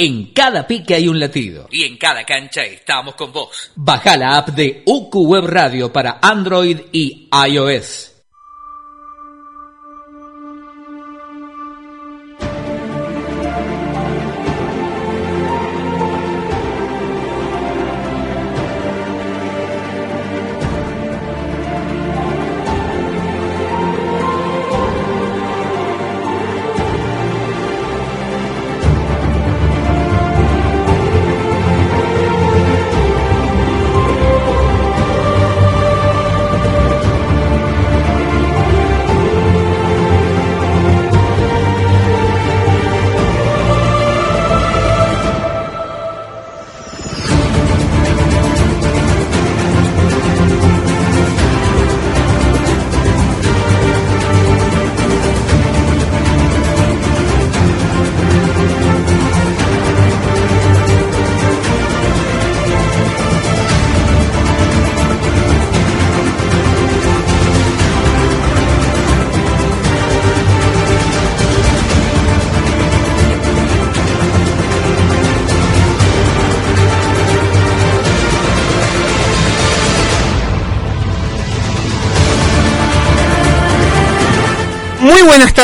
En cada pique hay un latido. Y en cada cancha estamos con vos. Baja la app de UQ Web Radio para Android y iOS.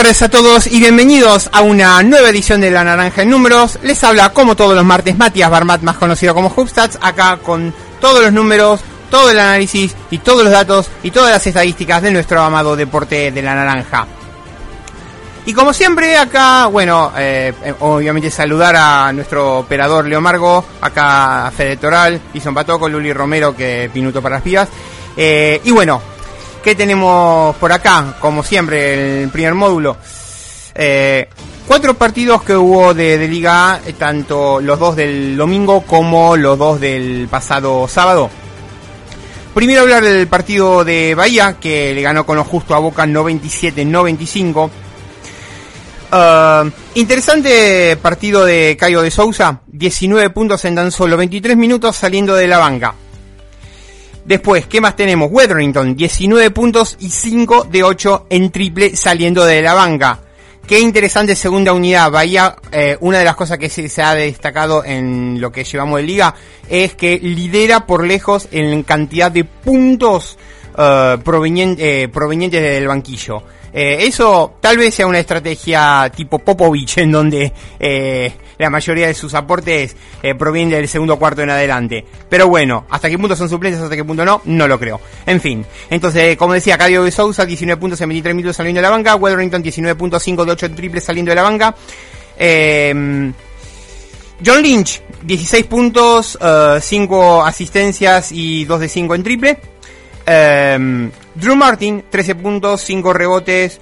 Tardes a todos y bienvenidos a una nueva edición de La Naranja en Números. Les habla como todos los martes Matías Barmat, más conocido como Hubstats, acá con todos los números, todo el análisis y todos los datos y todas las estadísticas de nuestro amado deporte de la naranja. Y como siempre acá, bueno, eh, eh, obviamente saludar a nuestro operador Leo Margo, acá a Fede Toral, Ison Patoco, Luli Romero que pinuto para las pibas. Eh, y bueno, ¿Qué tenemos por acá? Como siempre, el primer módulo. Eh, cuatro partidos que hubo de, Liga A, eh, tanto los dos del domingo como los dos del pasado sábado. Primero hablar del partido de Bahía, que le ganó con lo justo a Boca 97-95. Uh, interesante partido de Cayo de Sousa, 19 puntos en tan solo 23 minutos saliendo de la banca. Después, ¿qué más tenemos? Wetherington, 19 puntos y 5 de 8 en triple saliendo de la banca. Qué interesante segunda unidad. Bahía, eh, una de las cosas que se, ha destacado en lo que llevamos de liga es que lidera por lejos en cantidad de puntos uh, provenientes del banquillo. Eh, eso tal vez sea una estrategia tipo Popovich en donde eh, la mayoría de sus aportes eh, provienen del segundo cuarto en adelante. Pero bueno, hasta qué punto son suplentes, hasta qué punto no, no lo creo. En fin, entonces, como decía, Cadio de Sousa, 19 puntos en 23 minutos saliendo de la banca, Weatherington 19.5 de 8 en triple saliendo de la banca. Em, John Lynch, 16 puntos, 5 asistencias y 2 de 5 en triple. Em, Drew Martin, 13 puntos, 5 rebotes,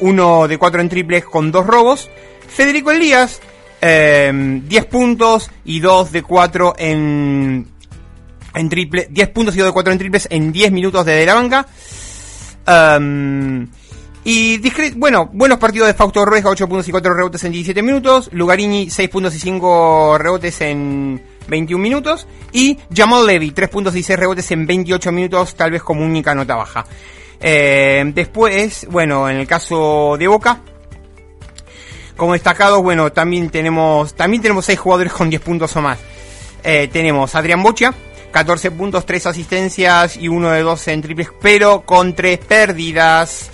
1 de 4 en triples con 2 robos. Federico Elías, 10 em, puntos y 2 de 4 en, en triple, 10 puntos y 2 de 4 en triples en 10 minutos desde la banca. Um, y bueno, buenos partidos de Fausto Rueja, 8 puntos y 4 rebotes en 17 minutos. Lugarini, 6 puntos y 5 rebotes en 21 minutos. Y Jamal Levy, 3 puntos y 6 rebotes en 28 minutos, tal vez como única nota baja. Eh, después, bueno, en el caso de Boca, como destacados, bueno, también tenemos, también tenemos 6 jugadores con 10 puntos o más. Eh, tenemos Adrián Bocha, 14 puntos, 3 asistencias y 1 de 12 en triples, pero con 3 pérdidas.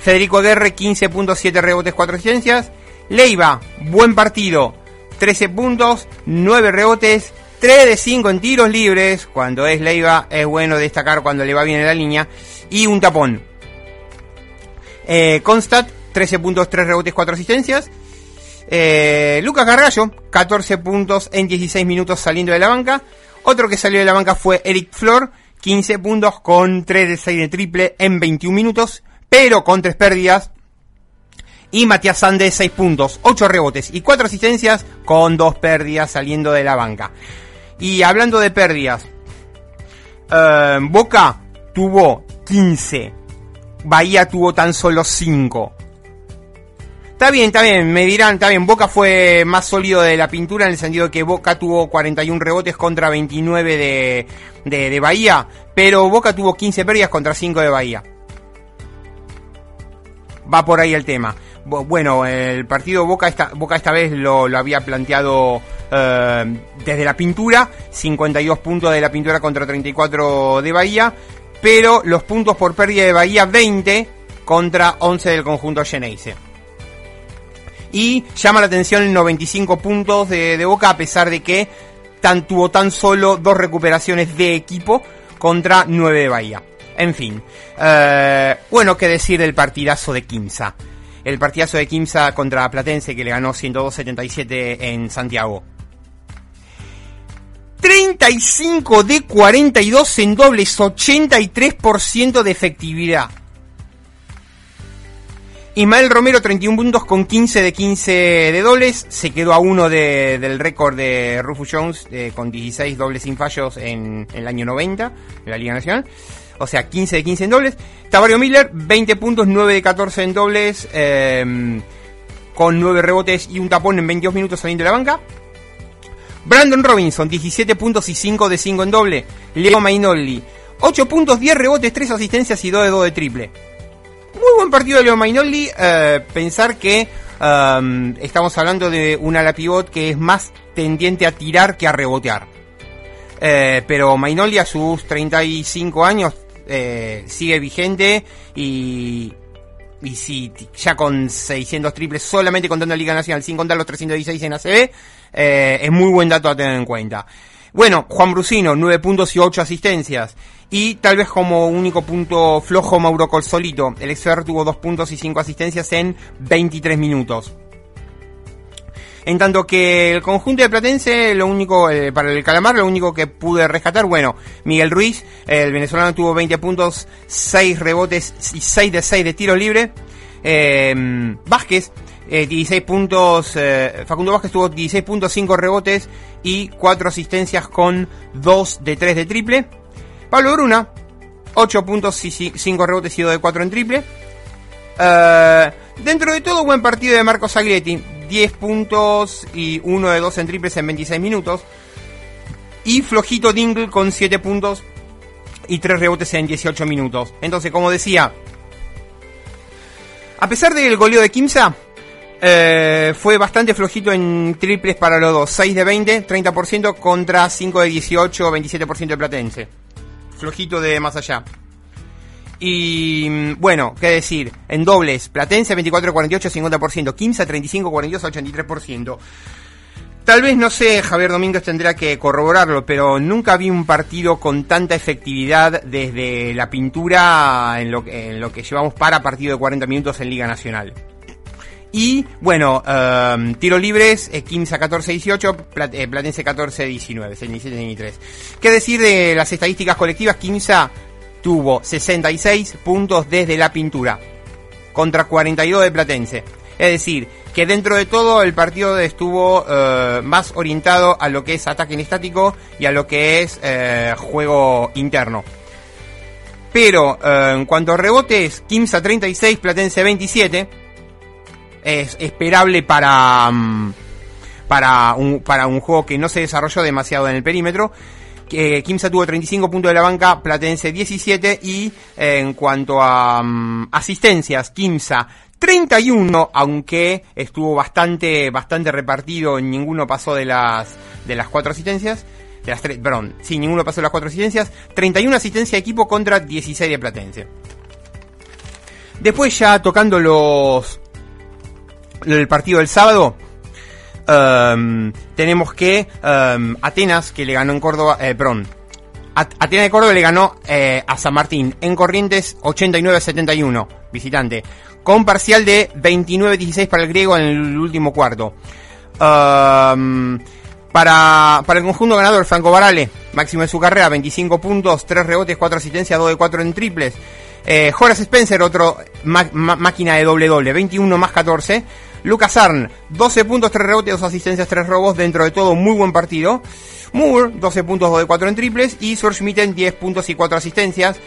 Federico Guerre, 15.7 rebotes, 4 asistencias. Leiva, buen partido, 13 puntos, 9 rebotes, 3 de 5 en tiros libres. Cuando es Leiva es bueno destacar cuando le va bien en la línea. Y un tapón. Eh, Constat, 13 puntos, 3 rebotes, 4 asistencias. Eh, Lucas Gargallo, 14 puntos en 16 minutos saliendo de la banca. Otro que salió de la banca fue Eric Flor, 15 puntos con 3 de 6 de triple en 21 minutos pero con tres pérdidas. Y Matías Sandes, 6 puntos, 8 rebotes y 4 asistencias con 2 pérdidas saliendo de la banca. Y hablando de pérdidas, eh, Boca tuvo 15, Bahía tuvo tan solo 5. Está bien, está bien, me dirán, está bien, Boca fue más sólido de la pintura en el sentido de que Boca tuvo 41 rebotes contra 29 de, de, de Bahía, pero Boca tuvo 15 pérdidas contra 5 de Bahía va por ahí el tema. Bueno, el partido Boca esta, Boca esta vez lo, lo había planteado eh, desde la pintura, 52 puntos de la pintura contra 34 de Bahía, pero los puntos por pérdida de Bahía 20 contra 11 del conjunto Geneise. Y llama la atención 95 puntos de, de Boca a pesar de que tuvo tan solo dos recuperaciones de equipo contra 9 de Bahía. En fin, eh, bueno, qué decir del partidazo de Quimsa. El partidazo de Quimsa contra Platense que le ganó 102-77 en Santiago. 35 de 42 en dobles, 83% de efectividad. Ismael Romero 31 puntos con 15 de 15 de dobles, se quedó a uno de, del récord de Rufus Jones eh, con 16 dobles sin fallos en, en, el año 90 de la Liga Nacional. O sea, 15 de 15 en dobles. Tavario Miller 20 puntos, 9 de 14 en dobles, eh, con 9 rebotes y un tapón en 22 minutos saliendo de la banca. Brandon Robinson 17 puntos y 5 de 5 en doble. Leo Mainolli 8 puntos, 10 rebotes, 3 asistencias y 2 de 2 de triple muy buen partido de Leo Mainolli. Eh, pensar que um, estamos hablando de un ala pivot que es más tendiente a tirar que a rebotear. Eh, pero Mainolli a sus 35 años eh, sigue vigente y, y si ya con 600 triples solamente contando la Liga Nacional sin contar los 316 en ACB, eh, es muy buen dato a tener en cuenta. Bueno, Juan Brusino, 9 puntos y 8 asistencias. Y tal vez como único punto flojo Mauro Colsolito. El exfer tuvo 2 puntos y 5 asistencias en 23 minutos. En tanto que el conjunto de Platense, lo único, eh, para el Calamar, lo único que pude rescatar, bueno, Miguel Ruiz, el venezolano tuvo 20 puntos, 6 rebotes y 6 de 6 de tiro libre. Eh, Vázquez, eh, 16 puntos, eh, Facundo Vázquez tuvo 16 puntos, 5 rebotes y 4 asistencias con 2 de 3 de triple. Pablo Bruna, 8 puntos y 5 rebotes y 2 de 4 en triple. Uh, dentro de todo, buen partido de Marcos Aglietti. 10 puntos y 1 de 2 en triples en 26 minutos. Y flojito Dingle con 7 puntos y 3 rebotes en 18 minutos. Entonces, como decía, a pesar del goleo de Kimsa, eh, fue bastante flojito en triples para los dos. 6 de 20, 30% contra 5 de 18, 27% de Platense. Flojito de más allá. Y bueno, qué decir, en dobles, Platense 24-48, 50%, Quimsa 35-42, 83%. Tal vez, no sé, Javier Domínguez tendrá que corroborarlo, pero nunca vi un partido con tanta efectividad desde la pintura en lo, en lo que llevamos para partido de 40 minutos en Liga Nacional. Y bueno, um, tiro libres, eh, 15 a 14 18, Plat eh, Platense 14 19, 67 23. ¿Qué decir de las estadísticas colectivas? Quimsa tuvo 66 puntos desde la pintura contra 42 de Platense. Es decir, que dentro de todo el partido estuvo uh, más orientado a lo que es ataque en estático y a lo que es uh, juego interno. Pero uh, en cuanto a rebotes, Quimsa 36, Platense 27 es esperable para, um, para, un, para un juego que no se desarrolló demasiado en el perímetro. Eh, Kimsa tuvo 35 puntos de la banca, Platense 17 y eh, en cuanto a um, asistencias, Kimsa 31, aunque estuvo bastante, bastante repartido, ninguno pasó de las, de las cuatro asistencias. De las tres, perdón, sí, ninguno pasó de las cuatro asistencias. 31 asistencia de equipo contra 16 de Platense. Después ya tocando los, el partido del sábado, um, tenemos que um, Atenas, que le ganó en Córdoba, eh, Atenas de Córdoba le ganó eh, a San Martín en Corrientes 89-71, visitante, con parcial de 29-16 para el griego en el último cuarto. Um, para, para el conjunto ganador, Franco Barale, máximo de su carrera, 25 puntos, 3 rebotes, 4 asistencias, 2 de 4 en triples. Eh, Spencer, otro máquina de doble doble, 21 más 14. Lucas Arn, 12 puntos, 3 rebotes, 2 asistencias, 3 robos, dentro de todo muy buen partido. Moore, 12 puntos, 2 de 4 en triples. Y Schmitten, 10 puntos y 4 asistencias.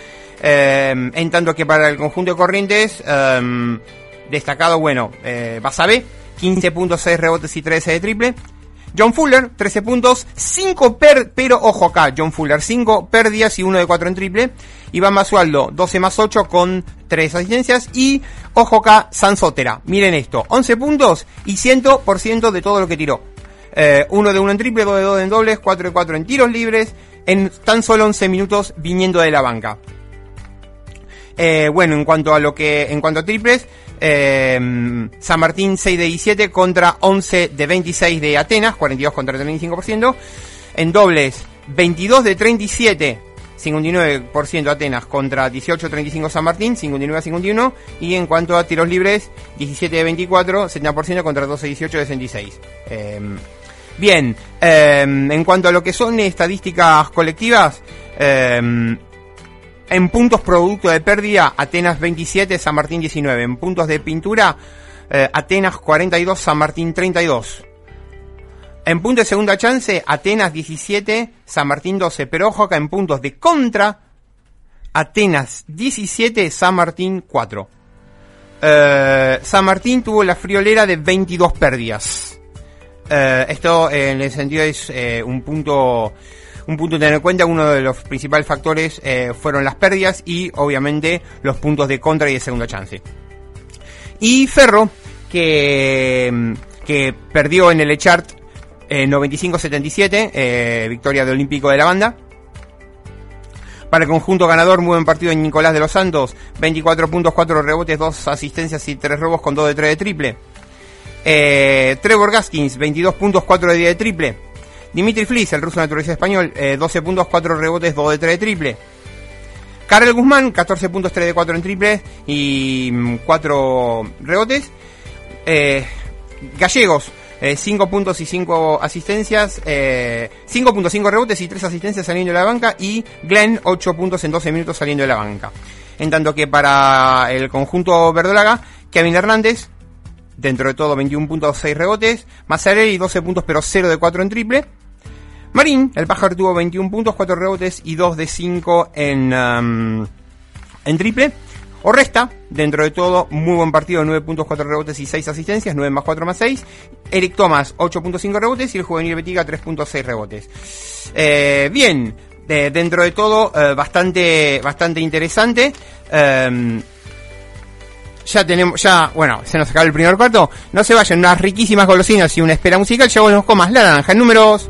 Eh, en tanto que para el conjunto de Corrientes, eh, destacado, bueno, eh, Basabe, 15 puntos, 6 rebotes y 13 de triple. John Fuller, 13 puntos, 5 per, pero ojo acá, John Fuller, 5 pérdidas y 1 de 4 en triple. Iván Masualdo, 12 más 8 con 3 asistencias. Y ojo acá, Sansotera, miren esto, 11 puntos y 100% de todo lo que tiró. 1 eh, de 1 en triple, 2 de 2 en dobles, 4 de 4 en tiros libres, en tan solo 11 minutos viniendo de la banca. Eh, bueno, en cuanto a lo que, en cuanto a triples, eh, San Martín 6 de 17 contra 11 de 26 de Atenas, 42 contra 35%. En dobles, 22 de 37, 59% Atenas contra 18-35 San Martín, 59 a 51. Y en cuanto a tiros libres, 17 de 24, 70% contra 12 de 18 de 66. Eh, bien, eh, en cuanto a lo que son estadísticas colectivas, eh, en puntos producto de pérdida, Atenas 27, San Martín 19. En puntos de pintura, eh, Atenas 42, San Martín 32. En puntos de segunda chance, Atenas 17, San Martín 12. Pero ojo acá en puntos de contra, Atenas 17, San Martín 4. Eh, San Martín tuvo la friolera de 22 pérdidas. Eh, esto en el sentido es un punto un punto a tener en cuenta, uno de los principales factores eh, fueron las pérdidas y obviamente los puntos de contra y de segunda chance. Y Ferro, que, que perdió en el Echart eh, 95-77, eh, victoria de Olímpico de la banda. Para el conjunto ganador, muy buen partido en Nicolás de los Santos, 24 puntos, 4 rebotes, 2 asistencias y 3 robos con 2 de 3 de triple. Eh, Trevor Gaskins, 22 puntos, 4 de 10 de triple. Dimitri Fliss, el ruso naturalizado español, 12 eh, puntos, 4 rebotes, 2 de 3 de triple. Karel Guzmán, 14 puntos, 3 de 4 en triple y 4 mm, rebotes. Eh, Gallegos, 5 eh, puntos y 5 asistencias, 5 puntos, 5 rebotes y 3 asistencias saliendo de la banca. Y Glenn, 8 puntos en 12 minutos saliendo de la banca. En tanto que para el conjunto verdolaga, Kevin Hernández, dentro de todo 21 puntos, 6 rebotes. Mazzarelli, 12 puntos pero 0 de 4 en triple. Marín, el pájaro tuvo 21 puntos, 4 rebotes y 2 de 5 en, um, en triple. O resta, dentro de todo, muy buen partido, 9 puntos, 4 rebotes y 6 asistencias, 9 más 4 más 6. Eric Thomas, 8.5 rebotes y el juvenil Betiga, 3.6 rebotes. Eh, bien, dentro de todo, eh, bastante, bastante interesante. Em, ya tenemos, ya, bueno, se nos acaba el primer cuarto. No se vayan, unas riquísimas golosinas y una espera musical. Ya volvemos con más la naranja números.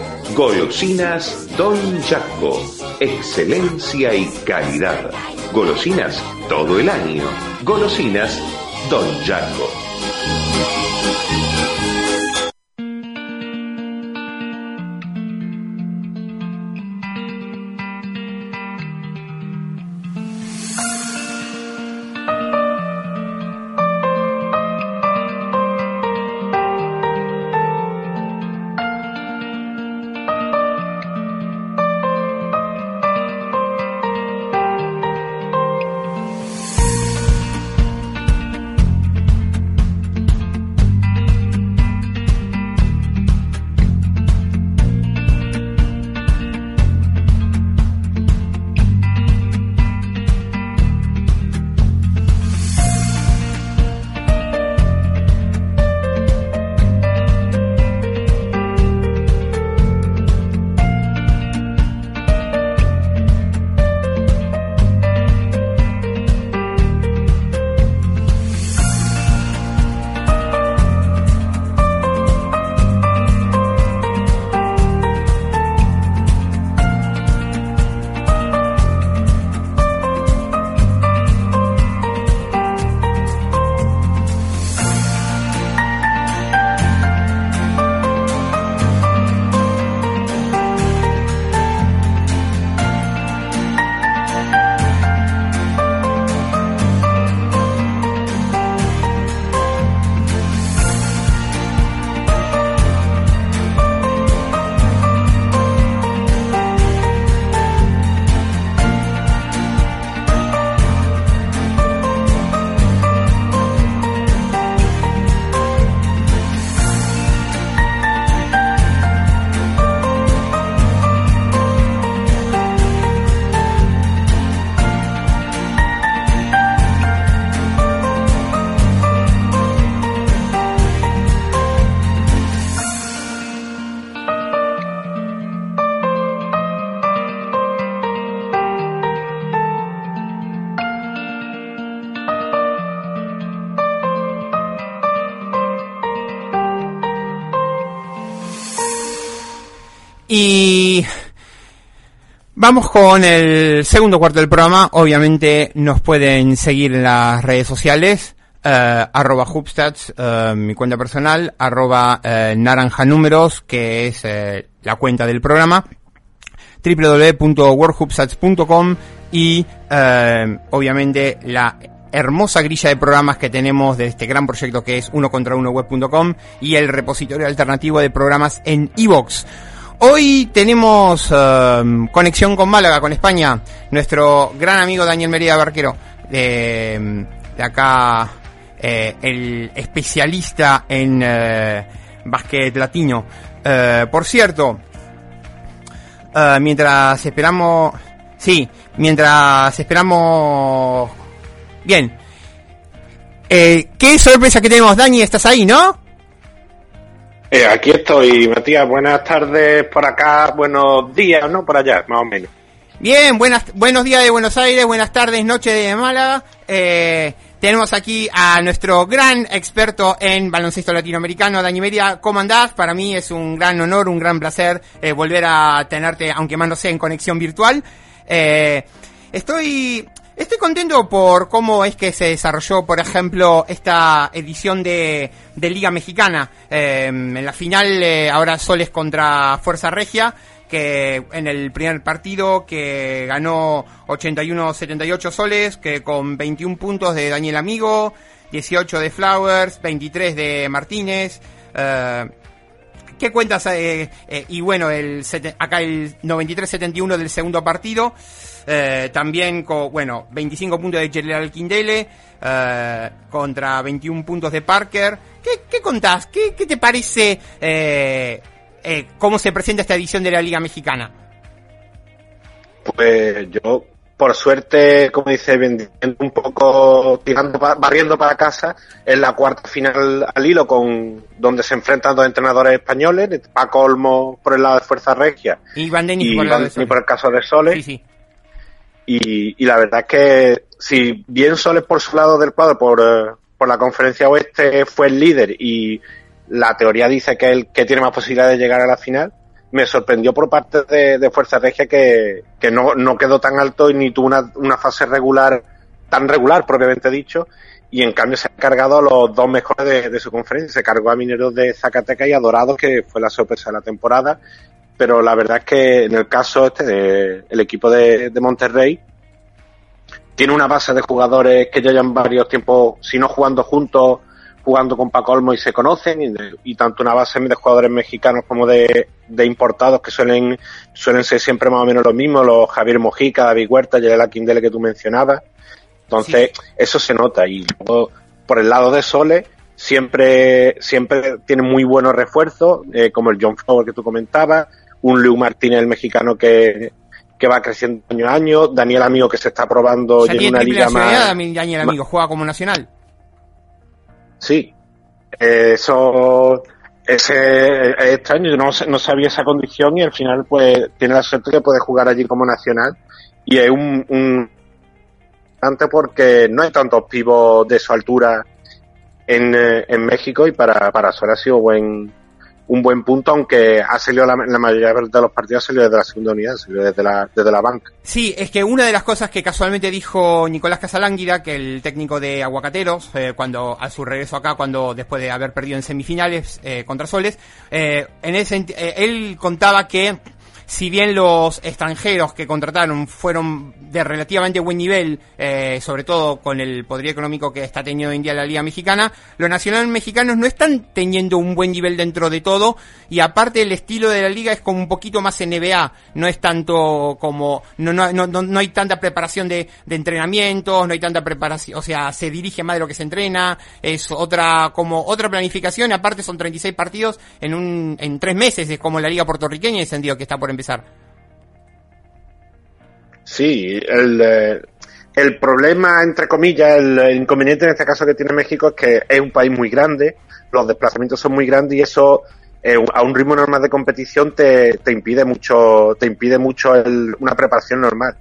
Golosinas Don Jaco, excelencia y calidad. Golosinas todo el año. Golosinas Don Jaco. Vamos con el segundo cuarto del programa. Obviamente nos pueden seguir en las redes sociales. eh, arroba Hubstats, eh, mi cuenta personal, arroba eh, naranja números, que es la cuenta del programa, www.workhubstats.com y obviamente la hermosa grilla de programas que tenemos de este gran proyecto que es uno contra uno web.com y el repositorio alternativo de programas en iVoox. Hoy tenemos eh, conexión con Málaga, con España. Nuestro gran amigo Daniel Merida Barquero, de, de acá, eh, el especialista en eh, básquet latino. Eh, por cierto, eh, mientras esperamos... Sí, mientras esperamos... Bien. Eh, ¿Qué sorpresa que tenemos, Dani? ¿Estás ahí, no? Eh, aquí estoy, Matías. Buenas tardes por acá, buenos días, ¿no? Por allá, más o menos. Bien, buenas, buenos días de Buenos Aires, buenas tardes, noche de Málaga. Eh, tenemos aquí a nuestro gran experto en baloncesto latinoamericano, Dani Media. ¿Cómo andás? Para mí es un gran honor, un gran placer eh, volver a tenerte, aunque más no sea en conexión virtual. Eh, estoy, estoy contento por cómo es que se desarrolló, por ejemplo, esta edición de, Liga Mexicana. Eh, en la final, eh, ahora Soles contra Fuerza Regia que en el primer partido que ganó 81-78 soles, que con 21 puntos de Daniel Amigo, 18 de Flowers, 23 de Martínez. eh, ¿Qué cuentas? eh, eh, y bueno, el acá el 93-71 del segundo partido. Eh, también con, bueno, 25 puntos de General Kindele eh, contra 21 puntos de Parker. ¿Qué, qué contás? ¿Qué, qué te parece eh, eh, cómo se presenta esta edición de la Liga Mexicana? Pues yo, por suerte, como dice, vendiendo un poco, tirando, barriendo para casa, es la cuarta final al hilo con donde se enfrentan dos entrenadores españoles, Paco Olmo por el lado de Fuerza Regia Y Van Denis por por el caso de Soles. Sí, sí. Y, y la verdad es que si bien Soles por su lado del cuadro, por, eh, por la conferencia oeste, fue el líder y la teoría dice que él que tiene más posibilidades de llegar a la final, me sorprendió por parte de, de Fuerza Regia que, que no, no quedó tan alto y ni tuvo una, una fase regular, tan regular propiamente dicho, y en cambio se ha cargado a los dos mejores de, de su conferencia. Se cargó a Mineros de Zacatecas y a Dorados, que fue la sorpresa de la temporada. Pero la verdad es que en el caso este de, el equipo de, de Monterrey tiene una base de jugadores que ya llevan varios tiempos, si no jugando juntos, jugando con Paco Olmo y se conocen, y, de- y tanto una base de jugadores mexicanos como de, de importados que suelen, suelen ser siempre más o menos los mismos, los Javier Mojica, David Huerta, Yelena Quindele que tú mencionabas. Entonces, eso se nota. Y luego, por el lado de Sole, siempre, siempre tiene muy buenos refuerzos, eh, como el John Flower que tú comentabas, un Lou Martínez, el mexicano que, que va creciendo año a año, Daniel Amigo que se está probando en una liga más, Daniel Amigo, juega como nacional. Sí, Eh, eso ese es extraño, yo no, no sabía esa condición y al final pues tiene la suerte que puede jugar allí como nacional y es un, un antes porque no hay tantos pivos de su altura en, eh, en México y para, para Suárez ha sido buen, un buen punto, aunque ha salido la, mayoría de los partidos ha salido desde la segunda unidad, desde la, desde la banca. Sí, es que una de las cosas que casualmente dijo Nicolás Casalánguida, que el técnico de Aguacateros, eh, cuando a su regreso acá, cuando después de haber perdido en semifinales eh, contra Soles, eh, en ese, eh, él contaba que si bien los extranjeros que contrataron fueron de relativamente buen nivel, eh, sobre todo con el poderío económico que está teniendo día la Liga Mexicana, los nacionales mexicanos no están teniendo un buen nivel dentro de todo y aparte el estilo de la liga es como un poquito más NBA, no es tanto como, no, no, no- no hay tanta preparación de, de entrenamientos, no hay tanta preparación, o sea, se dirige más de lo que se entrena, es otra, como otra planificación, aparte son 36 partidos en un, en tres meses, es como la liga puertorriqueña en el sentido que está por empezar. Sí, el, eh, el problema, entre comillas, el, inconveniente en este caso que tiene México es que es un país muy grande, los desplazamientos son muy grandes y eso eh, a un ritmo normal de competición te, te impide mucho, te impide mucho el- una preparación normal.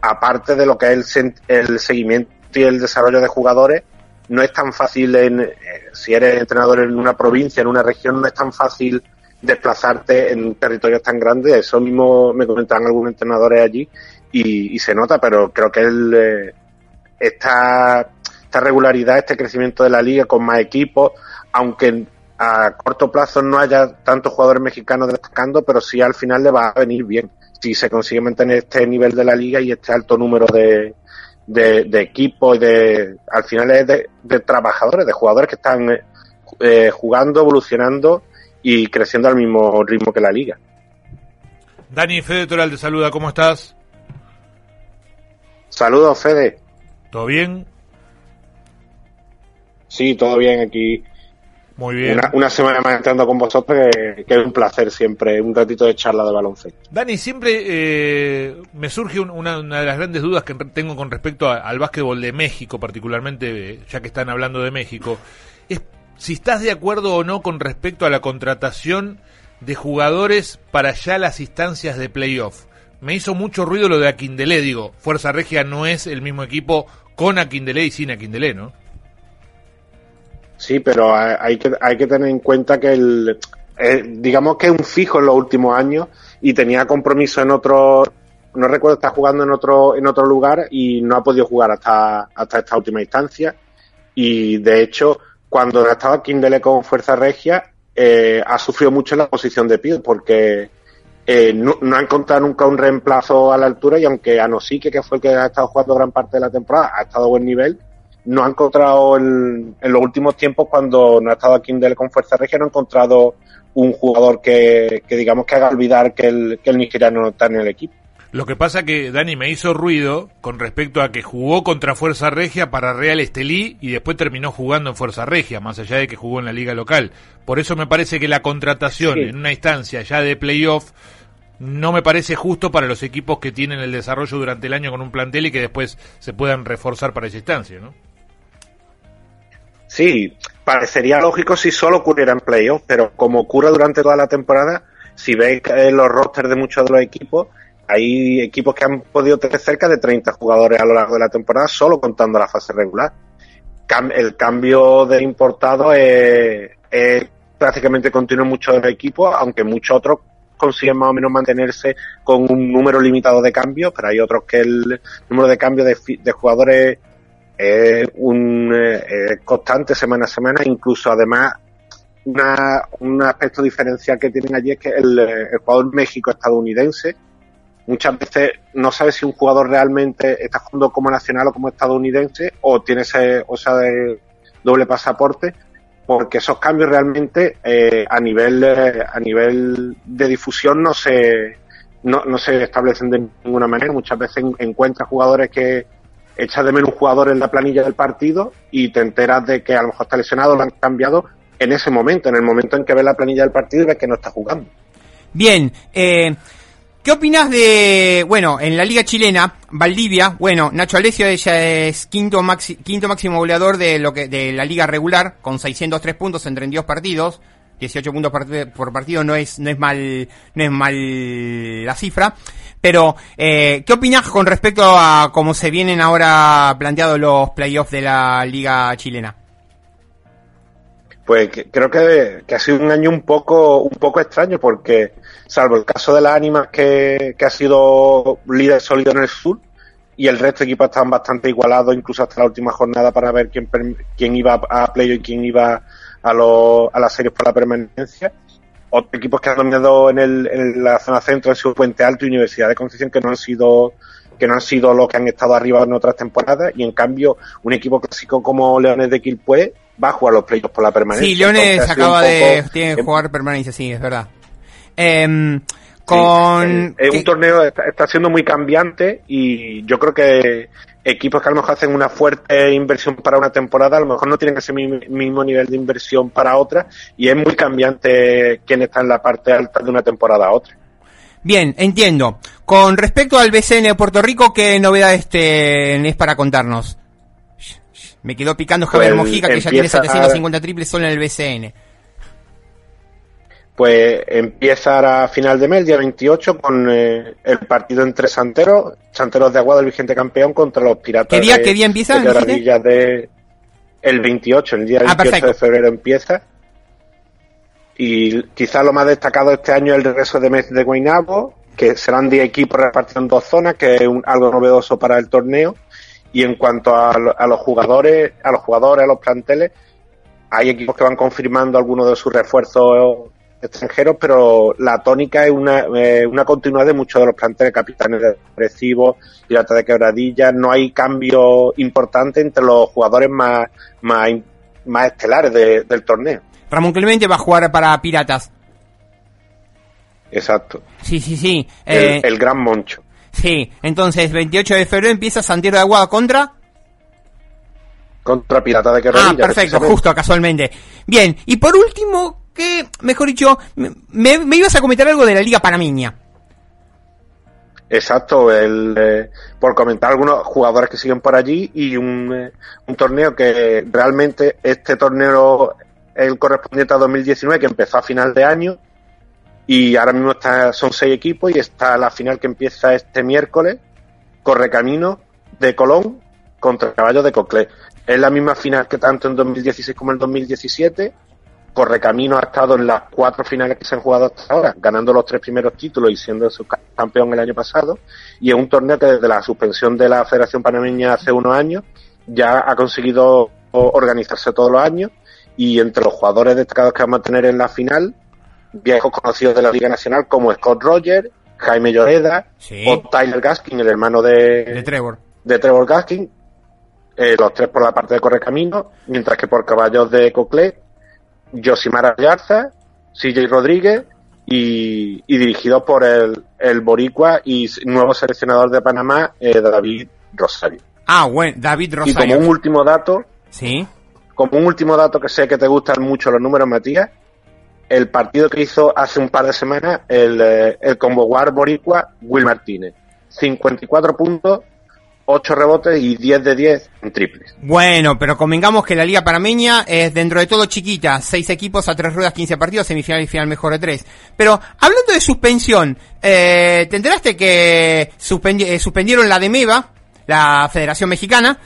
Aparte de lo que es el, el seguimiento y el desarrollo de jugadores, no es tan fácil en, eh, si eres entrenador en una provincia, en una región, no es tan fácil desplazarte en territorios tan grandes. Eso mismo me comentaban algunos entrenadores allí y, se nota, pero creo que el, eh, esta, regularidad, este crecimiento de la liga con más equipos, aunque a corto plazo no haya tantos jugadores mexicanos destacando, pero sí al final le va a venir bien si se consigue mantener este nivel de la liga y este alto número de, de, equipos y de, al final es de, trabajadores, de jugadores que están eh, jugando, evolucionando y creciendo al mismo ritmo que la liga. Dani Fede Toral te saluda, ¿cómo estás? Saludos, Fede. ¿Todo bien? Sí, todo bien aquí muy bien. Una, semana más entrando con vosotros, que, es un placer siempre, un ratito de charla de baloncesto. Dani, siempre eh, me surge una, de las grandes dudas que tengo con respecto al básquetbol de México, particularmente, eh, ya que están hablando de México, es si estás de acuerdo o no con respecto a la contratación de jugadores para ya las instancias de playoff. Me hizo mucho ruido lo de Aquindelé, digo, Fuerza Regia no es el mismo equipo con Aquindelé y sin Aquindelé, ¿no? Sí, pero hay que, tener en cuenta que el, eh, digamos que es un fijo en los últimos años y tenía compromiso en otro, no recuerdo, está jugando en otro, en otro lugar y no ha podido jugar hasta, hasta esta última instancia. Y de hecho, cuando estaba Kindle con Fuerza Regia, eh, ha sufrido mucho en la posición de pie porque eh, no, ha encontrado nunca un reemplazo a la altura y aunque Anosique, que fue el que ha estado jugando gran parte de la temporada, ha estado a buen nivel, no ha encontrado en los últimos tiempos cuando no ha estado en con Fuerza Regia, no ha encontrado un jugador que, digamos que haga olvidar que el, que el nigeriano no está en el equipo. Lo que pasa que Dani me hizo ruido con respecto a que jugó contra Fuerza Regia para Real Estelí y después terminó jugando en Fuerza Regia, más allá de que jugó en la liga local. Por eso me parece que la contratación en una instancia ya de playoff no me parece justo para los equipos que tienen el desarrollo durante el año con un plantel y que después se puedan reforzar para esa instancia, ¿no? Sí, parecería lógico si solo ocurriera en playoffs, pero como ocurre durante toda la temporada, si veis los rosters de muchos de los equipos, hay equipos que han podido tener cerca de 30 jugadores a lo largo de la temporada, solo contando la fase regular. el cambio de importado es, prácticamente continuo en muchos de equipos, aunque muchos otros consiguen más o menos mantenerse con un número limitado de cambios, pero hay otros que el número de cambios de jugadores es un eh, constante semana a semana, incluso además una, un aspecto diferencial que tienen allí es que el, el jugador México-estadounidense muchas veces no sabe si un jugador realmente está jugando como nacional o como estadounidense o tiene ese, o sea, doble pasaporte, porque esos cambios realmente eh, a nivel eh, a nivel de difusión no se no, no se establecen de ninguna manera. Muchas veces encuentras jugadores que echas de menos un jugador en la planilla del partido y te enteras de que a lo mejor está lesionado, lo han cambiado en ese momento, en el momento en que ves la planilla del partido y ves que no está jugando. Bien, eh, ¿qué opinas de, bueno, en la liga chilena, Valdivia, bueno, Nacho Alessio ella es quinto, quinto máximo goleador de, lo que, de la liga regular, con 603 puntos en 32 partidos, 18 puntos por partido no es, no es mal, no es mal la cifra. Pero, eh, ¿qué opinas con respecto a cómo se vienen ahora planteados los playoffs de la liga chilena? Pues creo que, ha sido un año un poco, un poco extraño porque, salvo el caso de la Ánimas que, ha sido líder sólido en el sur, y el resto de equipos estaban bastante igualados, incluso hasta la última jornada para ver quién, quién iba a playoff y quién iba a, a las series por la permanencia. Otros equipos que han dominado en, el, en la zona centro han sido Puente Alto y Universidad de Concepción, que no han sido que no han sido los que han estado arriba en otras temporadas, y en cambio un equipo clásico como Leones de Quilpue va a jugar los playoffs por la permanencia. Sí, Leones acaba de tiene que jugar permanencia, sí, es verdad. Em, con es, un torneo está, está, siendo muy cambiante y yo creo que equipos que a lo mejor hacen una fuerte inversión para una temporada, a lo mejor no tienen ese mismo nivel de inversión para otra y es muy cambiante quién está en la parte alta de una temporada a otra. Bien, entiendo. Con respecto al BCN de Puerto Rico, ¿qué novedades es para contarnos? Me quedó picando Javier pues Mojica, que ya tiene 750 triples solo en el BCN pues empieza a final de mes, día 28, con eh, el partido entre Santeros, Santeros de Aguado, el vigente campeón, contra los Piratas. ¿Qué día, ¿qué día empieza? De, el 28, el día 28 ah, de febrero empieza. Y quizá lo más destacado este año es el regreso de Messi de Guaynabo, que serán 10 equipos repartidos en dos zonas, que es un- algo novedoso para el torneo. Y en cuanto a, a los jugadores, a los jugadores, a los planteles, hay equipos que van confirmando algunos de sus refuerzos extranjeros, pero la tónica es una, eh, una continuidad de muchos de los planteles, capitanes de Recibo, Pirata de Quebradilla, no hay cambio importante entre los jugadores más, más, más estelares de- del torneo. Ramón Clemente va a jugar para Piratas. Exacto. Sí, sí, sí. El, Eh, el gran Moncho. Sí, entonces 28 de febrero empieza Santiago de Aguada contra... Contra Pirata de Quebradilla. Ah, perfecto, justo, casualmente. Bien, y por último, que, mejor dicho, me, me ibas a comentar algo de la Liga Panameña. Exacto, el, eh, por comentar algunos jugadores que siguen por allí y un, eh, un torneo que realmente este torneo el correspondiente a 2019 que empezó a final de año y ahora mismo está, son seis equipos y está la final que empieza este miércoles, Correcamino de Colón contra Caballos de Coclé. Es la misma final que tanto en 2016 como en 2017. Correcamino ha estado en las cuatro finales que se han jugado hasta ahora, ganando los tres primeros títulos y siendo subcampeón el año pasado. Y es un torneo que desde la suspensión de la Federación Panameña hace unos años ya ha conseguido organizarse todos los años. Y entre los jugadores destacados que vamos a tener en la final, viejos conocidos de la Liga Nacional como Scott Rogers, Jaime Lloreda Sí. o Tyler Gaskin, el hermano de, De Trevor. de Trevor Gaskin, eh, los tres por la parte de Correcamino, mientras que por caballos de Coclé, Josimar Ayarza, CJ Rodríguez y, y dirigidos por el, el boricua y nuevo seleccionador de Panamá, eh, David Rosario. Ah, bueno, David Y como Rosario. un último dato, Sí. como un último dato que sé que te gustan mucho los números, Matías, el partido que hizo hace un par de semanas el, eh, el combo Boricua, Will Martínez. 54 puntos, 8 rebotes y 10 de 10 en triples. Bueno, pero convengamos que la Liga Panameña es dentro de todo chiquita, seis equipos a tres ruedas, 15 partidos, semifinal y final mejor de tres. Pero hablando de suspensión, eh, ¿te enteraste que suspendi- eh, suspendieron la de MEVA, la Federación Mexicana?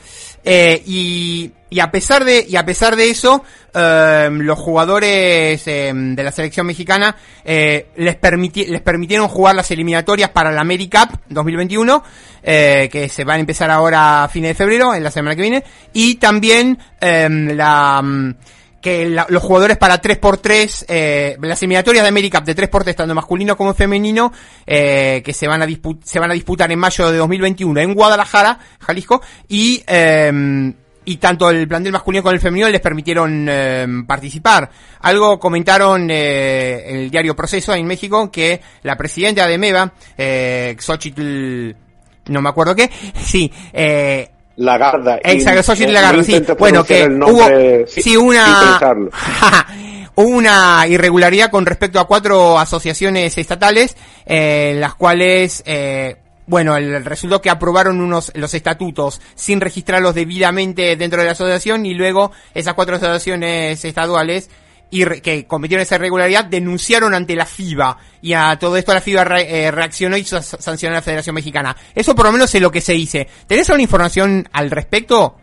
Eh, y, y a pesar de y a pesar de eso, eh, los jugadores eh, de la selección mexicana eh, les, permiti- les permitieron jugar las eliminatorias para la AmeriCup 2021, eh, que se van a empezar ahora a fines de febrero, en la semana que viene, y también eh, la mm, que los jugadores para 3x3, eh, las eliminatorias de AmeriCup de 3x3, tanto masculino como femenino, eh, que se van, a se van a disputar en mayo de 2021 en Guadalajara, Jalisco, y, eh, y tanto el plantel masculino como el femenino les permitieron eh, participar. Algo comentaron eh, en el diario Proceso en México que la presidenta de MEVA, eh, Xochitl, no me acuerdo qué, sí, eh, Lagarda. Exacto, Xochitl no sí. Bueno, que hubo, sin- sí, una, hubo una irregularidad con respecto a cuatro asociaciones estatales, eh, las cuales, eh, bueno, el, resultó que aprobaron unos, los estatutos sin registrarlos debidamente dentro de la asociación y luego esas cuatro asociaciones estaduales y que cometieron esa irregularidad denunciaron ante la FIBA y a todo esto la FIBA eh, reaccionó y sa- sancionó a la Federación Mexicana. Eso por lo menos es lo que se dice. ¿Tenés alguna información al respecto?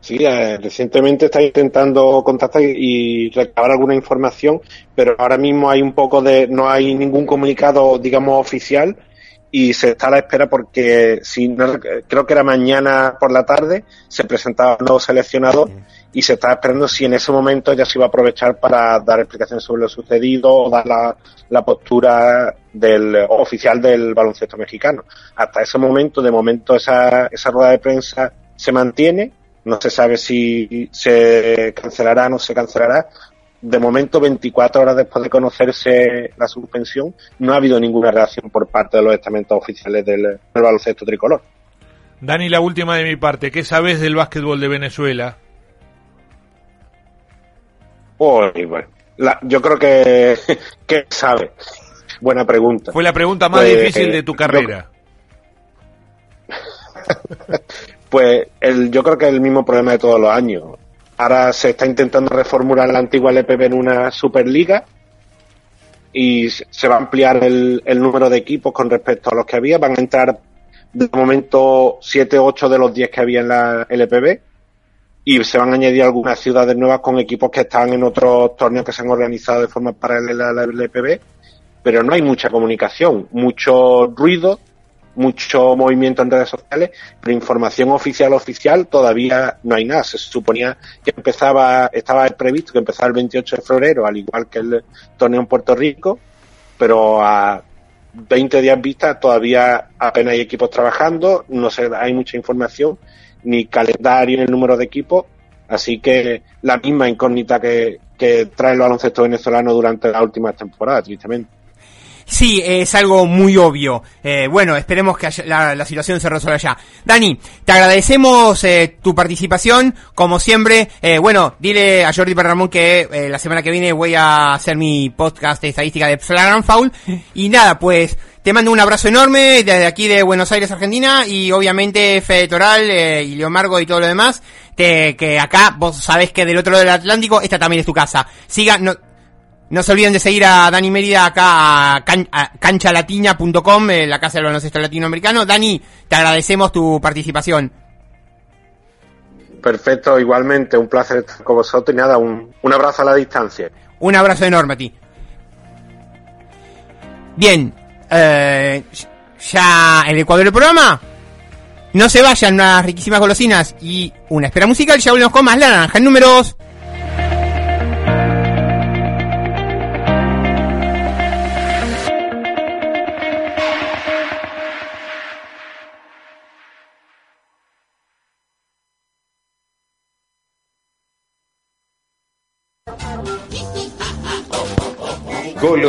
Sí, eh, recientemente está intentando contactar y recabar alguna información, pero ahora mismo hay un poco de, no hay ningún comunicado, digamos, oficial y se está a la espera porque si no, creo que era mañana por la tarde se presentaba un nuevo seleccionador y se está esperando si en ese momento ya se iba a aprovechar para dar explicaciones sobre lo sucedido o dar la, la postura del oficial del baloncesto mexicano. Hasta ese momento, de momento esa, esa rueda de prensa se mantiene, no se sabe si se cancelará o no se cancelará. De momento, 24 horas después de conocerse la suspensión, no ha habido ninguna reacción por parte de los estamentos oficiales del, del baloncesto tricolor. Dani, la última de mi parte. ¿Qué sabes del básquetbol de Venezuela? Uy, bueno, la- yo creo que, que sabe. Buena pregunta. Fue la pregunta más Pues, difícil de tu yo- carrera. Pues el, yo creo que es el mismo problema de todos los años. Ahora se está intentando reformular la antigua LPB en una Superliga y se va a ampliar el, el número de equipos con respecto a los que había. Van a entrar de momento 7 o 8 de los 10 que había en la LPB y se van a añadir algunas ciudades nuevas con equipos que están en otros torneos que se han organizado de forma paralela a la LPB, pero no hay mucha comunicación, mucho ruido, mucho movimiento en redes sociales, pero información oficial oficial todavía no hay nada. Se suponía que empezaba, estaba previsto que empezara el 28 de febrero, al igual que el torneo en Puerto Rico, pero a 20 días vista todavía apenas hay equipos trabajando, no se, hay mucha información ni calendario ni el número de equipos, así que la misma incógnita que, que trae el baloncesto venezolano durante la última temporada, tristemente. Sí, es algo muy obvio. Eh, bueno, esperemos que la, situación se resuelva ya. Dani, te agradecemos eh, tu participación, como siempre. Eh, bueno, dile a Jordi Ramón que eh, la semana que viene voy a hacer mi podcast de estadística de Flagrant Foul. Y nada, pues te mando un abrazo enorme desde aquí de Buenos Aires, Argentina, y obviamente Fede Toral eh, y Leo Margo y todo lo demás, que acá vos sabés que del otro lado del Atlántico esta también es tu casa. Siga, no, no se olviden de seguir a Dani Mérida acá a, canchalatiña.com, eh, la casa del baloncesto latinoamericano. Dani, te agradecemos tu participación. Perfecto, igualmente, un placer estar con vosotros y nada, un, un abrazo a la distancia. Un abrazo enorme a ti. Bien, eh, ya el Ecuador del programa. No se vayan unas riquísimas golosinas y una espera musical. Ya volvemos con más la naranja en números.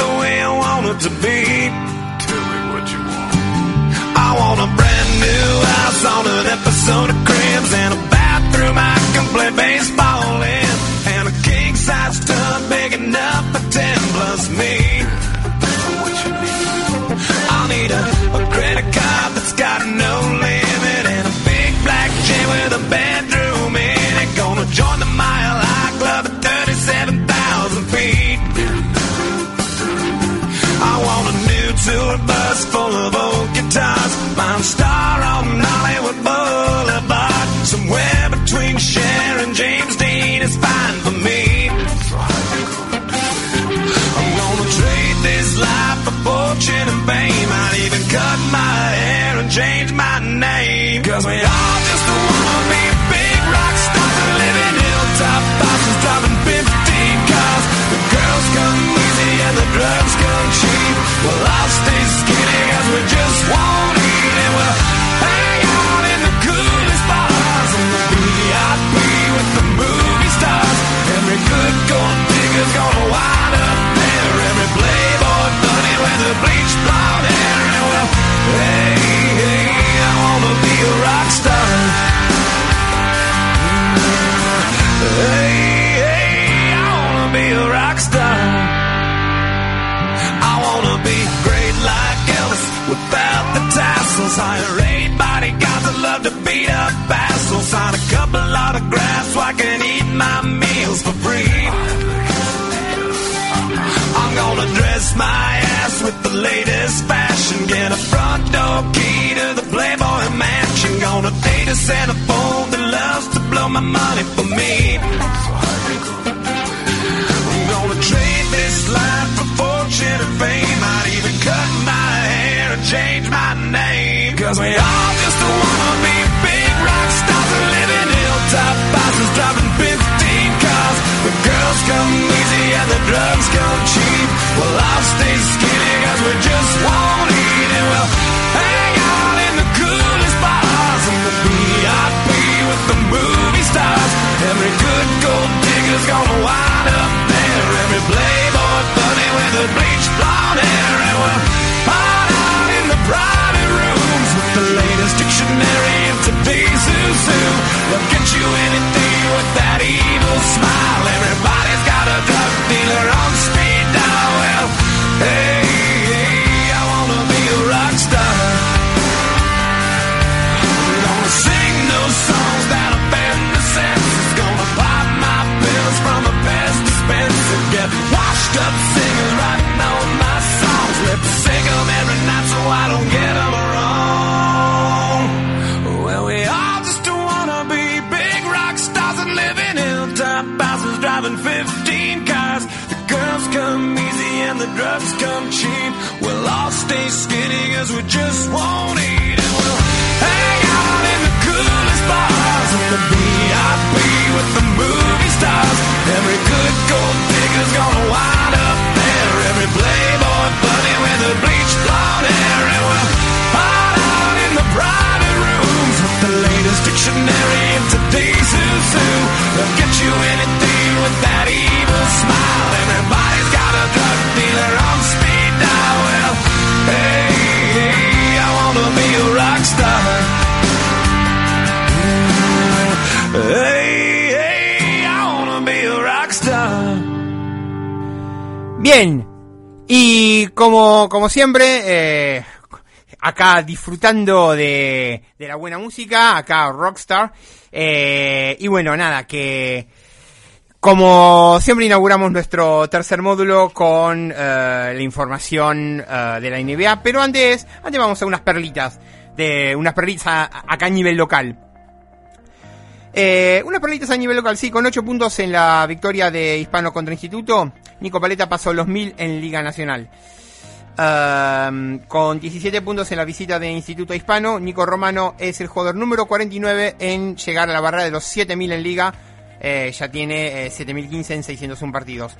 The way I want it to be. Tell me what you want. I want a brand new house on an episode of Cribs and a bathroom I can play baseball in. And a king size tub big enough for 10 plus me. What you need? I'll need a, a credit card that's got no limit change my name. Cause we all latest fashion. Get a front door key to the Playboy Mansion. Gonna date a centerfold that loves to blow my money for me. I'm gonna trade this life for fortune and fame. I'd even cut my hair and change my name. Cause we all just wanna you it. We just won't Bien, y como, como siempre, eh, acá disfrutando de, de la buena música, acá Rockstar, eh, y bueno, nada, que como siempre inauguramos nuestro tercer módulo con eh, la información de la NBA, pero antes, antes vamos a unas perlitas, de unas perlitas a- acá a nivel local. Unas perlitas a nivel local, sí, con 8 puntos en la victoria de Hispano contra Instituto. Nico Paleta pasó los 1000 en Liga Nacional. Con 17 puntos en la visita de Instituto Hispano, Nico Romano es el jugador número 49 en llegar a la barrera de los 7000 en Liga. Eh, ya tiene eh, 7015 en 601 partidos.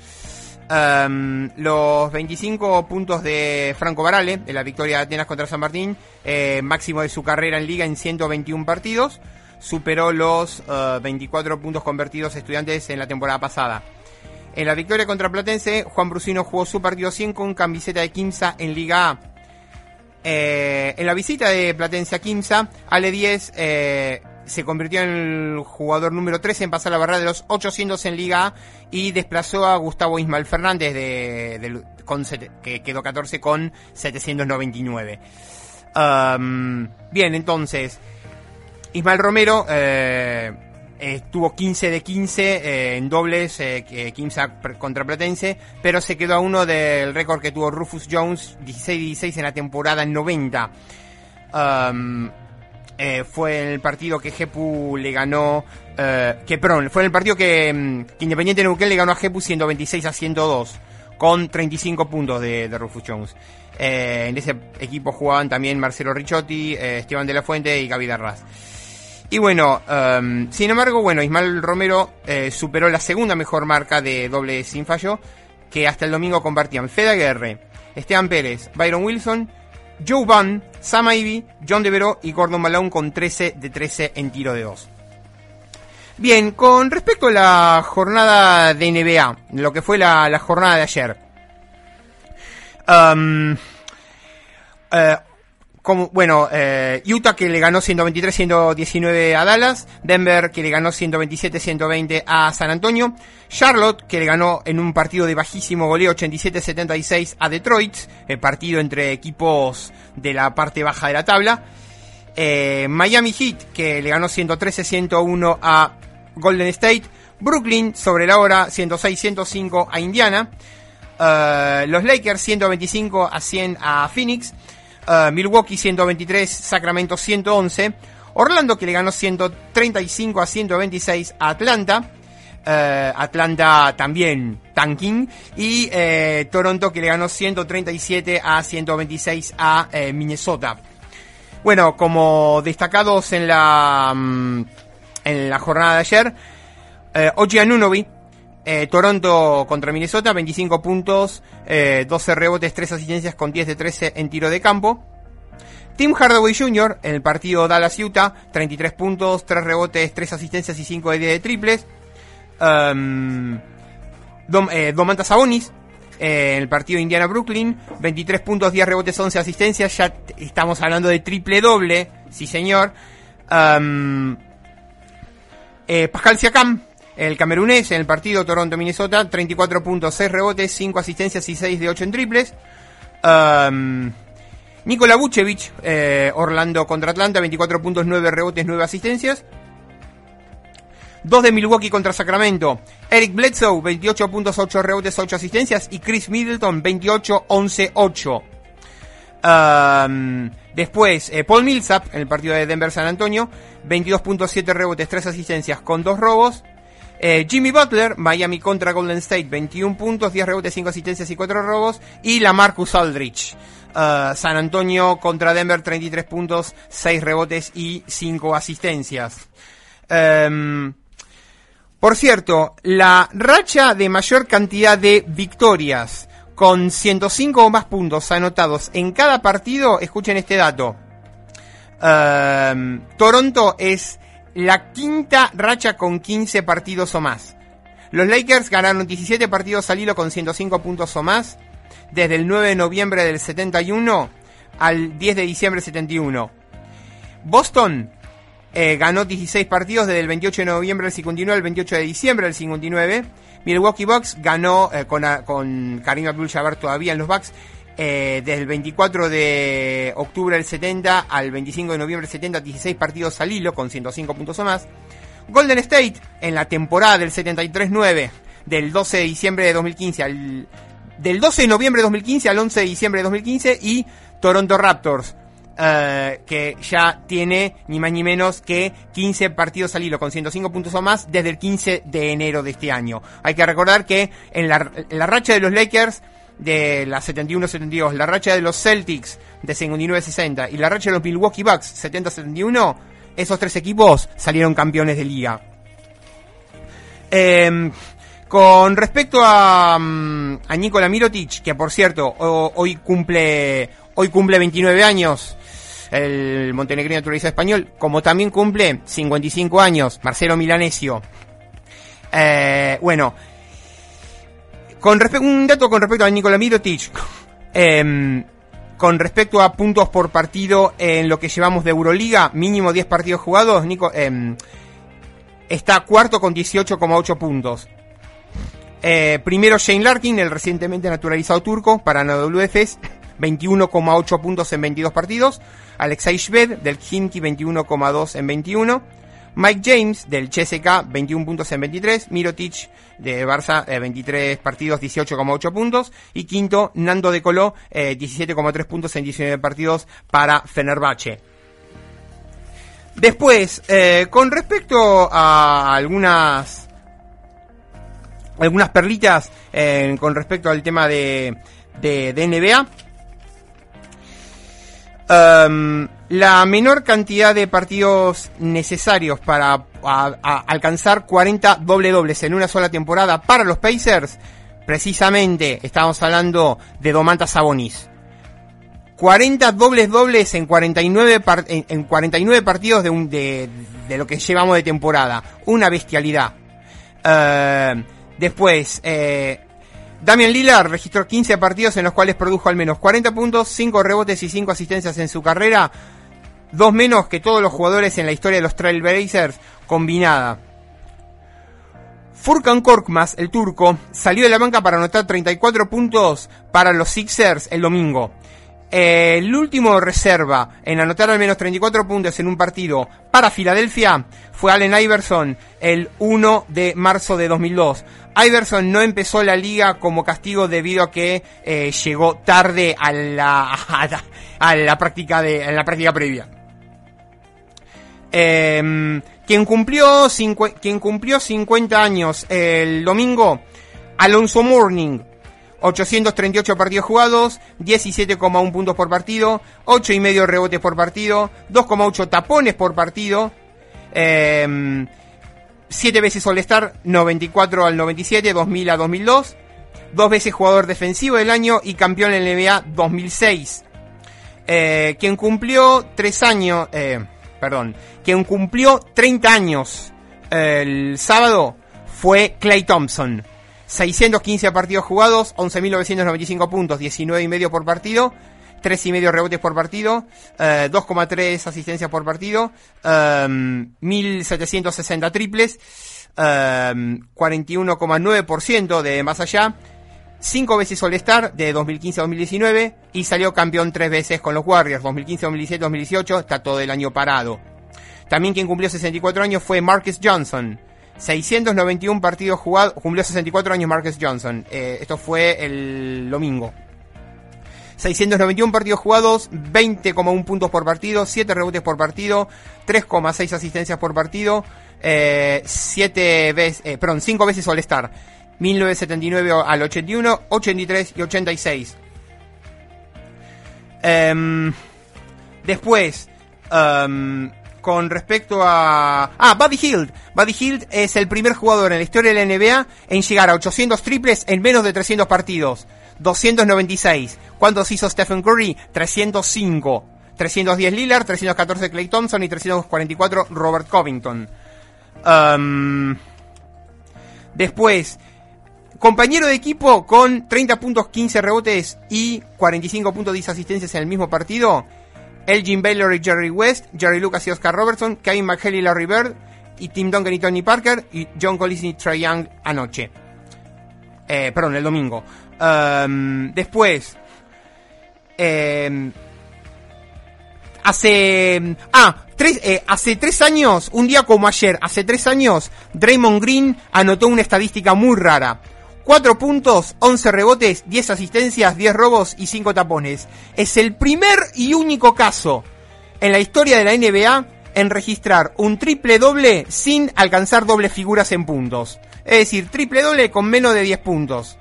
Los 25 puntos de Franco Barale, en la victoria de Atenas contra San Martín, eh, máximo de su carrera en liga en 121 partidos, superó los eh, 24 puntos convertidos estudiantes en la temporada pasada. En la victoria contra Platense, Juan Brusino jugó su partido 100 con camiseta de Quimsa en Liga A. Eh, en la visita de Platense a Quimsa, Ale 10 eh, se convirtió en el jugador número 13 en pasar la barrera de los 800 en Liga A y desplazó a Gustavo Ismael Fernández, de, que quedó 14 con 799. Um, bien, entonces, Ismael Romero eh, eh, tuvo 15 de 15 eh, en dobles, eh, pr- contra Platense, pero se quedó a uno del récord que tuvo Rufus Jones, 16-16 en la temporada 90. Um, eh, fue el partido que Jepu le ganó, eh, que perdón, fue el partido que, mm, que Independiente Neuquén le ganó a Jepu 126 a 102, con 35 puntos de, de Rufus Jones. Eh, en ese equipo jugaban también Marcelo Ricciotti, Esteban de la Fuente y Gaby Darraz. Y bueno, em, sin embargo, bueno, Ismael Romero eh, superó la segunda mejor marca de doble sin fallo, que hasta el domingo compartían Fede Aguirre, Esteban Pérez, Byron Wilson, Joe Van, Sam Ivy, John Deveró y Gordon Malone con 13 de 13 en tiro de 2. Bien, con respecto a la jornada de NBA, lo que fue la, la jornada de ayer. Am, eh, bueno, eh, Utah que le ganó 123-119 a Dallas, Denver que le ganó 127-120 a San Antonio, Charlotte que le ganó en un partido de bajísimo goleo 87-76 a Detroit, el partido entre equipos de la parte baja de la tabla, eh, Miami Heat que le ganó 113-101 a Golden State, Brooklyn sobre la hora 106-105 a Indiana, eh, los Lakers 125 a 100 a Phoenix, eh, Milwaukee 123, Sacramento 111, Orlando que le ganó 135 a 126 a Atlanta, eh, Atlanta también tanking, y eh, Toronto que le ganó 137 a 126 a Minnesota. Bueno, como destacados en la mm, en la jornada de ayer, eh, Oji eh, Toronto contra Minnesota, 25 puntos, eh, 12 rebotes, 3 asistencias con 10 de 13 en tiro de campo. Tim Hardaway Jr. en el partido Dallas-Utah, 33 puntos, 3 rebotes, 3 asistencias y 5 de 10 de triples. Um, Dom, eh, Domantas Sabonis eh, en el partido Indiana-Brooklyn, 23 puntos, 10 rebotes, 11 asistencias. Ya estamos hablando de triple doble, sí señor. Um, Pascal Siakam, el camerunés, en el partido Toronto-Minnesota, 34 puntos, 6 rebotes, 5 asistencias y 6 de 8 en triples. Um, Nikola Vucevic, eh, Orlando contra Atlanta, 24 puntos, 9 rebotes, 9 asistencias. 2 de Milwaukee contra Sacramento. Eric Bledsoe, 28 puntos, 8 rebotes, 8 asistencias. Y Chris Middleton, 28, 11, 8. Um, después, eh, Paul Millsap, en el partido de Denver-San Antonio, 22.7 rebotes, 3 asistencias con 2 robos. Eh, Jimmy Butler, Miami contra Golden State, 21 puntos, 10 rebotes, 5 asistencias y 4 robos. Y la Marcus Aldrich, eh, San Antonio contra Denver, 33 puntos, 6 rebotes y 5 asistencias. Em, por cierto, la racha de mayor cantidad de victorias con 105 o más puntos anotados en cada partido, escuchen este dato. Em, Toronto es la quinta racha con 15 partidos o más. Los Lakers ganaron 17 partidos al hilo con 105 puntos o más desde el 9 de noviembre del 71 al 10 de diciembre del 71. Boston eh, ganó 16 partidos desde el 28 de noviembre del 59 al 28 de diciembre del 59. Milwaukee Bucks ganó eh, con, con Karim Abdul-Jabbar todavía en los Bucks eh, desde el 24 de octubre del 70 al 25 de noviembre del 70, 16 partidos al hilo con 105 puntos o más. Golden State en la temporada del 73-9 del 12 de diciembre de 2015 al del 12 de noviembre de 2015 al 11 de diciembre de 2015 y Toronto Raptors eh, que ya tiene ni más ni menos que 15 partidos al hilo con 105 puntos o más desde el 15 de enero de este año. Hay que recordar que en la, en la racha de los Lakers de la 71-72, la racha de los Celtics de 59-60 y la racha de los Milwaukee Bucks 70-71, esos tres equipos salieron campeones de liga. Eh, con respecto a, mm, a Nikola Mirotic, que por cierto hoy cumple hoy cumple 29 años, el montenegrino naturalizado español, como también cumple 55 años Marcelo Milanesio. Eh, bueno, con respecto un dato con respecto a Nikola Mirotic, eh, con respecto a puntos por partido en lo que llevamos de Euroliga, mínimo 10 partidos jugados, Nico, eh, está cuarto con 18,8 puntos. Eh, primero Shane Larkin, el recientemente naturalizado turco para NWFs, 21,8 puntos en 22 partidos. Alexei Shved del Khimki, 21,2 en 21. Mike James del CSK, 21 puntos en 23. Mirotic de Barça, eh, 23 partidos, 18,8 puntos. Y quinto, Nando de Coló, eh, 17,3 puntos en 19 partidos para Fenerbahce. Después, eh, con respecto a algunas algunas perlitas eh, con respecto al tema de, de, de NBA. Um, la menor cantidad de partidos necesarios para alcanzar 40 doble dobles en una sola temporada para los Pacers, precisamente estamos hablando de Domantas Sabonis. 40 dobles dobles en 49, par en, en 49 partidos de, un, de, lo que llevamos de temporada. Una bestialidad. Uh, Después, eh, Damian Lillard registró 15 partidos en los cuales produjo al menos 40 puntos, 5 rebotes y 5 asistencias en su carrera, dos menos que todos los jugadores en la historia de los Trailblazers combinada. Furkan Korkmaz, el turco, salió de la banca para anotar 34 puntos para los Sixers el domingo. Eh, el último reserva en anotar al menos 34 puntos en un partido para Filadelfia fue Allen Iverson el 1 de marzo de 2002. Iverson no empezó la liga como castigo debido a que eh, llegó tarde a la, a la, práctica de la práctica previa. Eh, quien cumplió cincu quien cumplió 50 años el domingo, Alonso Morning, 838 partidos jugados, 17,1 puntos por partido, 8 y medio rebotes por partido, 2,8 tapones por partido. Eh, 7 veces All-Star, 94 al 97, 2000 a 2002. Dos veces jugador defensivo del año y campeón en la NBA 2006. Eh, quien cumplió 3 años, eh, perdón, quien cumplió 30 años eh, el sábado fue Clay Thompson. 615 partidos jugados, 11.995 puntos, 19 y medio por partido, 3 y medio rebotes por partido, eh, 2,3 asistencias por partido, eh, 1.760 triples, eh, 41,9% de más allá, 5 veces All-Star de 2015 a 2019 y salió campeón 3 veces con los Warriors, 2015, 2017, 2018, está todo el año parado. También quien cumplió 64 años fue Marcus Johnson. 691 partidos jugados, cumplió 64 años Marcus Johnson. Eh, esto fue el domingo. 691 partidos jugados, 20,1 puntos por partido, 7 rebotes por partido, 3,6 asistencias por partido, eh, siete veces, eh, perdón, cinco veces All-Star. 1979 al 81, 83 y 86. Em, después, em, con respecto a... Ah, Buddy Hield. Buddy Hield es el primer jugador en la historia de la NBA en llegar a 800 triples en menos de 300 partidos. 296. ¿Cuántos hizo Stephen Curry? 305. 310 Lillard, 314 Clay Thompson y 344 Robert Covington. Después, compañero de equipo con 30 puntos, 15 rebotes y 45 puntos de asistencias en el mismo partido. Elgin Baylor y Jerry West, Jerry Lucas y Oscar Robertson, Kevin McHale y Larry Bird, y Tim Duncan y Tony Parker, y John Collins y Trae Young anoche. Eh, perdón, el domingo. Um, después, eh, hace. Ah, tres, eh, hace tres años, un día como ayer, hace tres años, Draymond Green anotó una estadística muy rara. 4 puntos, 11 rebotes, 10 asistencias, 10 robos y 5 tapones. Es el primer y único caso en la historia de la NBA en registrar un triple doble sin alcanzar dobles figuras en puntos. Es decir, triple doble con menos de 10 puntos.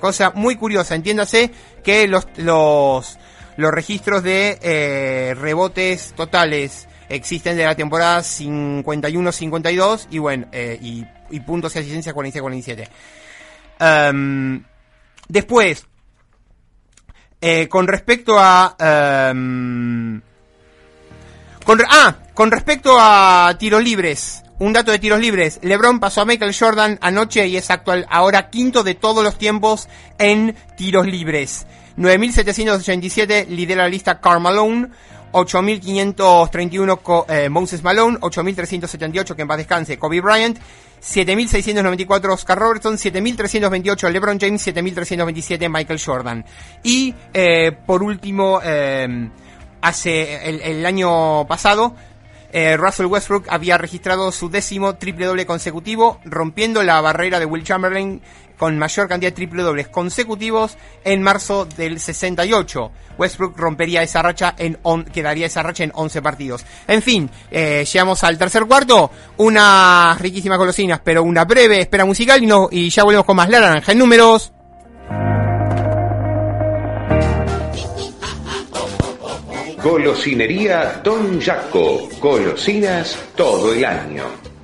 Cosa muy curiosa, entiéndase que los, los, registros de eh, rebotes totales existen de la temporada 51-52 y bueno, eh, y, y puntos y asistencia 46-47. Um, después, eh, con respecto a... Um, con, ah, con respecto a tiros libres. Un dato de tiros libres. LeBron pasó a Michael Jordan anoche y es actual ahora quinto de todos los tiempos en tiros libres. 9.787 lidera la lista Karl Malone. 8.531 eh, Moses Malone, 8.378 que en paz descanse Kobe Bryant, 7.694 Oscar Robertson, 7.328 LeBron James, 7.327 Michael Jordan. Y eh, por último, eh, hace el, año pasado, eh, Russell Westbrook había registrado su décimo triple doble consecutivo, rompiendo la barrera de Will Chamberlain con mayor cantidad de triple dobles consecutivos en marzo del 68. Westbrook rompería esa racha en on, quedaría esa racha en 11 partidos. En fin, eh, llegamos al tercer cuarto, unas riquísimas golosinas, pero una breve espera musical y, no, y ya volvemos con más Naranja en números. Golosinería Don Jaco. Golosinas todo el año.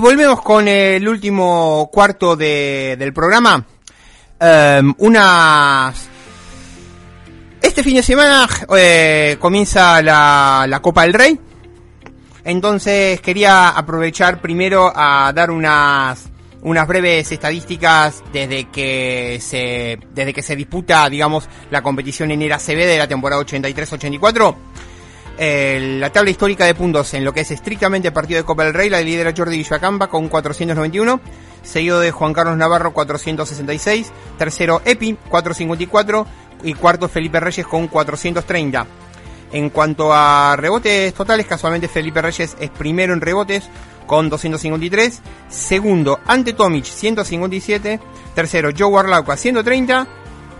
Volvemos con el último cuarto de- del programa. Em. Este fin de semana eh, comienza la, la Copa del Rey. Entonces quería aprovechar primero a dar unas unas breves estadísticas desde que se desde que se disputa, digamos, la competición en era CB de la temporada 83-84. La tabla histórica de puntos en lo que es estrictamente partido de Copa del Rey la lidera Jordi Villacamba con 491, seguido de Juan Carlos Navarro 466, tercero Epi 454 y cuarto Felipe Reyes con 430. En cuanto a rebotes totales, casualmente Felipe Reyes es primero en rebotes con 253, segundo ante Tomic 157, tercero Joe Warlauca 130,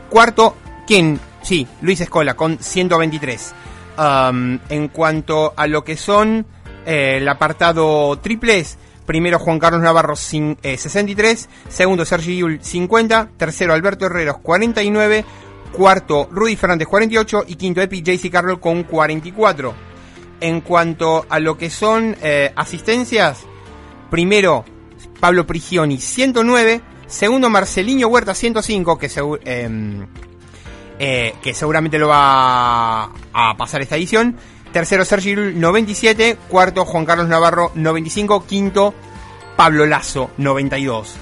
cuarto quien, sí, Luis Escola con 123. En cuanto a lo que son eh, el apartado triples, primero Juan Carlos Navarro eh, 63, segundo Sergi Yul 50, tercero Alberto Herreros 49, cuarto Rudy Fernández 48 y quinto Epi JC Carroll con 44. En cuanto a lo que son eh, asistencias, primero Pablo Prigioni 109, segundo Marcelinho Huerta 105, que segu- em, eh, que seguramente lo va a pasar esta edición. Tercero Sergi Llull, 97, cuarto Juan Carlos Navarro 95, quinto Pablo Lazo 92.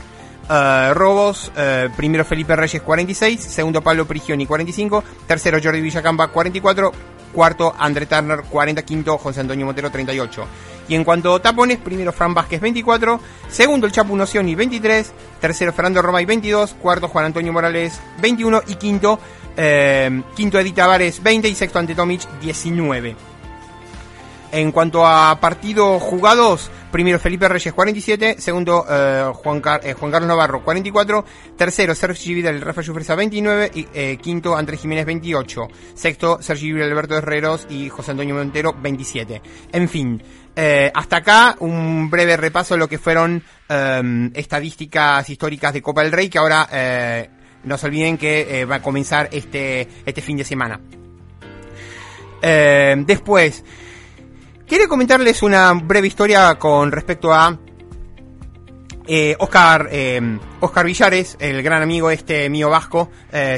Eh, robos, eh, primero Felipe Reyes 46, segundo Pablo Prigioni 45, tercero Jordi Villacamba 44, cuarto André Turner 40, quinto José Antonio Montero 38. Y en cuanto a tapones, primero Fran Vázquez 24, segundo el Chapu Nocioni 23, tercero Fernando Romay 22, cuarto Juan Antonio Morales 21 y quinto, eh, quinto Edith Tavares 20 y sexto ante Tomic 19. En cuanto a partidos jugados, primero Felipe Reyes 47, segundo eh, eh, Juan Carlos Navarro 44, tercero Sergi Vidal Rafa Jufresa 29 y quinto Andrés Jiménez 28, sexto Sergi Vidal Alberto Herreros y José Antonio Montero 27. En fin, hasta acá un breve repaso de lo que fueron estadísticas históricas de Copa del Rey que ahora no se olviden que eh, va a comenzar este, este fin de semana. Eh, después, Quiero comentarles una breve historia con respecto a eh, Oscar, Oscar Villares, el gran amigo este mío vasco,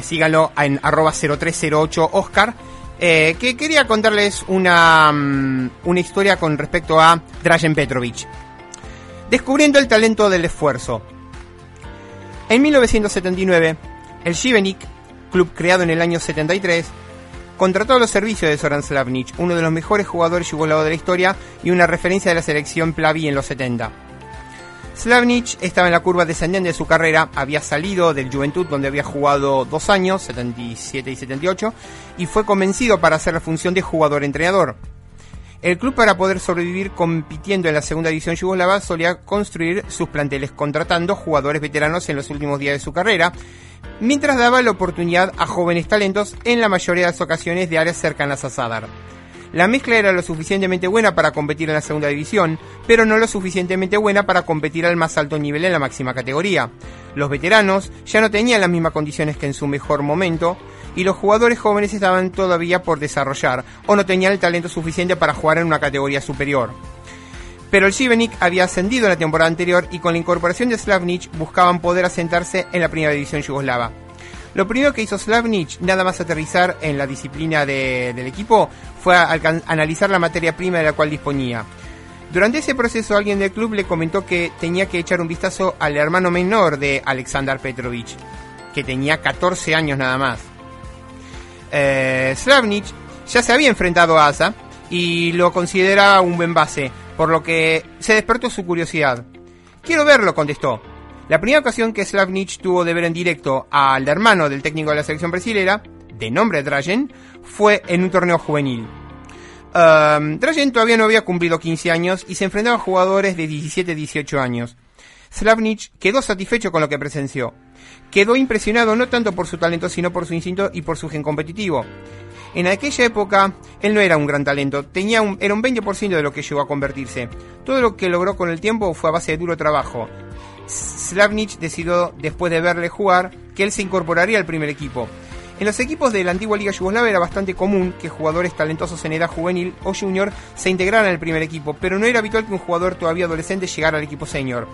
síganlo en arroba 0308 Oscar, que quería contarles una, mm, una historia con respecto a Drazen Petrovic. Descubriendo el talento del esfuerzo. En 1979, el Šibenik, club creado en el año 73, contrató los servicios de Zoran Slavnic, uno de los mejores jugadores yugoslavos de la historia y una referencia de la selección Plavi en los 70. Slavnic estaba en la curva descendente de su carrera, había salido del Juventud donde había jugado dos años, 77 y 78, y fue convencido para hacer la función de jugador-entrenador. El club para poder sobrevivir compitiendo en la segunda división yugoslava solía construir sus planteles contratando jugadores veteranos en los últimos días de su carrera, mientras daba la oportunidad a jóvenes talentos en la mayoría de las ocasiones de áreas cercanas a Sadar. La mezcla era lo suficientemente buena para competir en la segunda división, pero no lo suficientemente buena para competir al más alto nivel en la máxima categoría. Los veteranos ya no tenían las mismas condiciones que en su mejor momento, y los jugadores jóvenes estaban todavía por desarrollar, o no tenían el talento suficiente para jugar en una categoría superior. Pero el Šibenik había ascendido en la temporada anterior y con la incorporación de Slavnic buscaban poder asentarse en la primera división yugoslava. Lo primero que hizo Slavnic, nada más aterrizar en la disciplina de- del equipo, fue analizar la materia prima de la cual disponía. Durante ese proceso alguien del club le comentó que tenía que echar un vistazo al hermano menor de Aleksandar Petrovic, que tenía 14 años nada más. Eh, Slavnic ya se había enfrentado a Asa y lo considera un buen base, por lo que se despertó su curiosidad. Quiero verlo, contestó. La primera ocasión que Slavnic tuvo de ver en directo al hermano del técnico de la selección brasilera, de nombre Dragen, fue en un torneo juvenil. Um, todavía no había cumplido 15 años y se enfrentaba a jugadores de 17-18 años. Slavnic quedó satisfecho con lo que presenció. Quedó impresionado no tanto por su talento, sino por su instinto y por su gen competitivo. En aquella época, él no era un gran talento, tenía un, era un 20% de lo que llegó a convertirse. Todo lo que logró con el tiempo fue a base de duro trabajo. Slavnic decidió, después de verle jugar, que él se incorporaría al primer equipo. En los equipos de la antigua Liga Yugoslava era bastante común que jugadores talentosos en edad juvenil o junior se integraran al primer equipo, pero no era habitual que un jugador todavía adolescente llegara al equipo senior.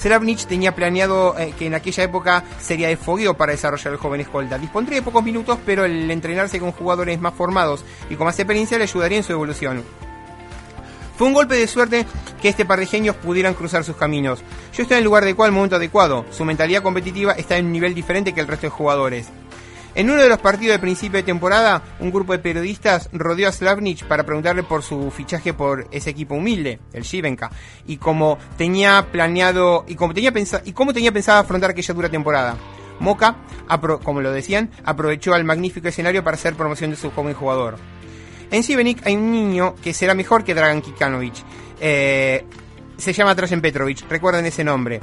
Slavnic tenía planeado eh, que en aquella época sería de fogueo para desarrollar el joven escolta. Dispondría de pocos minutos, pero el entrenarse con jugadores más formados y con más experiencia le ayudaría en su evolución. Fue un golpe de suerte que este par de genios pudieran cruzar sus caminos. Yo estoy en el lugar adecuado, al momento adecuado. Su mentalidad competitiva está en un nivel diferente que el resto de jugadores. En uno de los partidos de principio de temporada, un grupo de periodistas rodeó a Slavnic para preguntarle por su fichaje por ese equipo humilde, el Shivenka, y cómo tenía planeado y cómo tenía pensado y cómo tenía pensado afrontar aquella dura temporada. Moca, como lo decían, aprovechó al magnífico escenario para hacer promoción de su joven jugador. En Šibenik hay un niño que será mejor que Dragan Kikanovic. Eh, se llama Dragan Petrovic, recuerden ese nombre.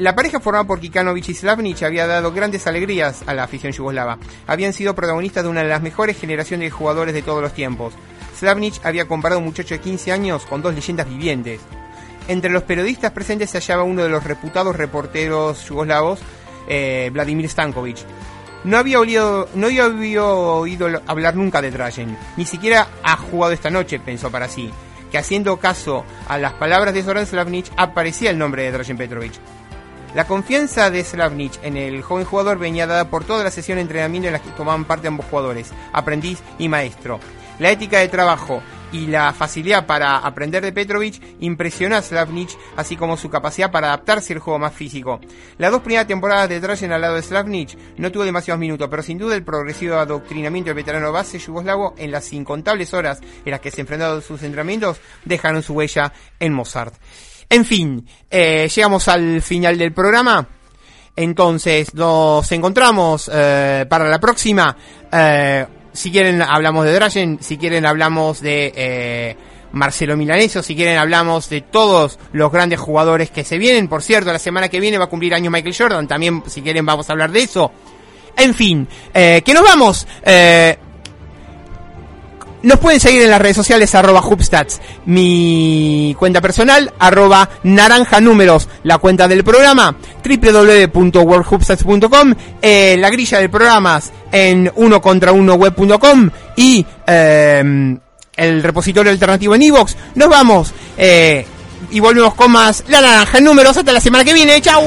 La pareja formada por Kikanovic y Slavnic había dado grandes alegrías a la afición yugoslava. Habían sido protagonistas de una de las mejores generaciones de jugadores de todos los tiempos. Slavnic había comparado un muchacho de 15 años con dos leyendas vivientes. Entre los periodistas presentes se hallaba uno de los reputados reporteros yugoslavos, eh, Vladimir Stankovic. No había, no había oído hablar nunca de Dragen, ni siquiera ha jugado esta noche, pensó para sí, que haciendo caso a las palabras de Zoran Slavnic aparecía el nombre de Dragen Petrovic. La confianza de Slavnic en el joven jugador venía dada por toda la sesión de entrenamiento en las que tomaban parte ambos jugadores, aprendiz y maestro. La ética de trabajo y la facilidad para aprender de Petrovic impresionó a Slavnic, así como su capacidad para adaptarse al juego más físico. Las dos primeras temporadas de Dragen al lado de Slavnic no tuvo demasiados minutos, pero sin duda el progresivo adoctrinamiento del veterano base yugoslavo en las incontables horas en las que se enfrentaron sus entrenamientos dejaron su huella en Mozart. En fin, eh, llegamos al final del programa. Entonces, nos encontramos eh, para la próxima. Eh, si quieren, hablamos de Dragen. Si quieren, hablamos de Marcelo Milaneso. Si quieren, hablamos de todos los grandes jugadores que se vienen. Por cierto, la semana que viene va a cumplir año Michael Jordan. También, si quieren, vamos a hablar de eso. En fin, que nos vamos. Nos pueden seguir en las redes sociales arroba Hubstats, mi cuenta personal, arroba naranja números, la cuenta del programa, www.worldhubstats.com, eh, la grilla de programas en uno contra uno web.com y eh, el repositorio alternativo en iVoox. Nos vamos eh, y volvemos con más la naranja números. Hasta la semana que viene. ¡Chao!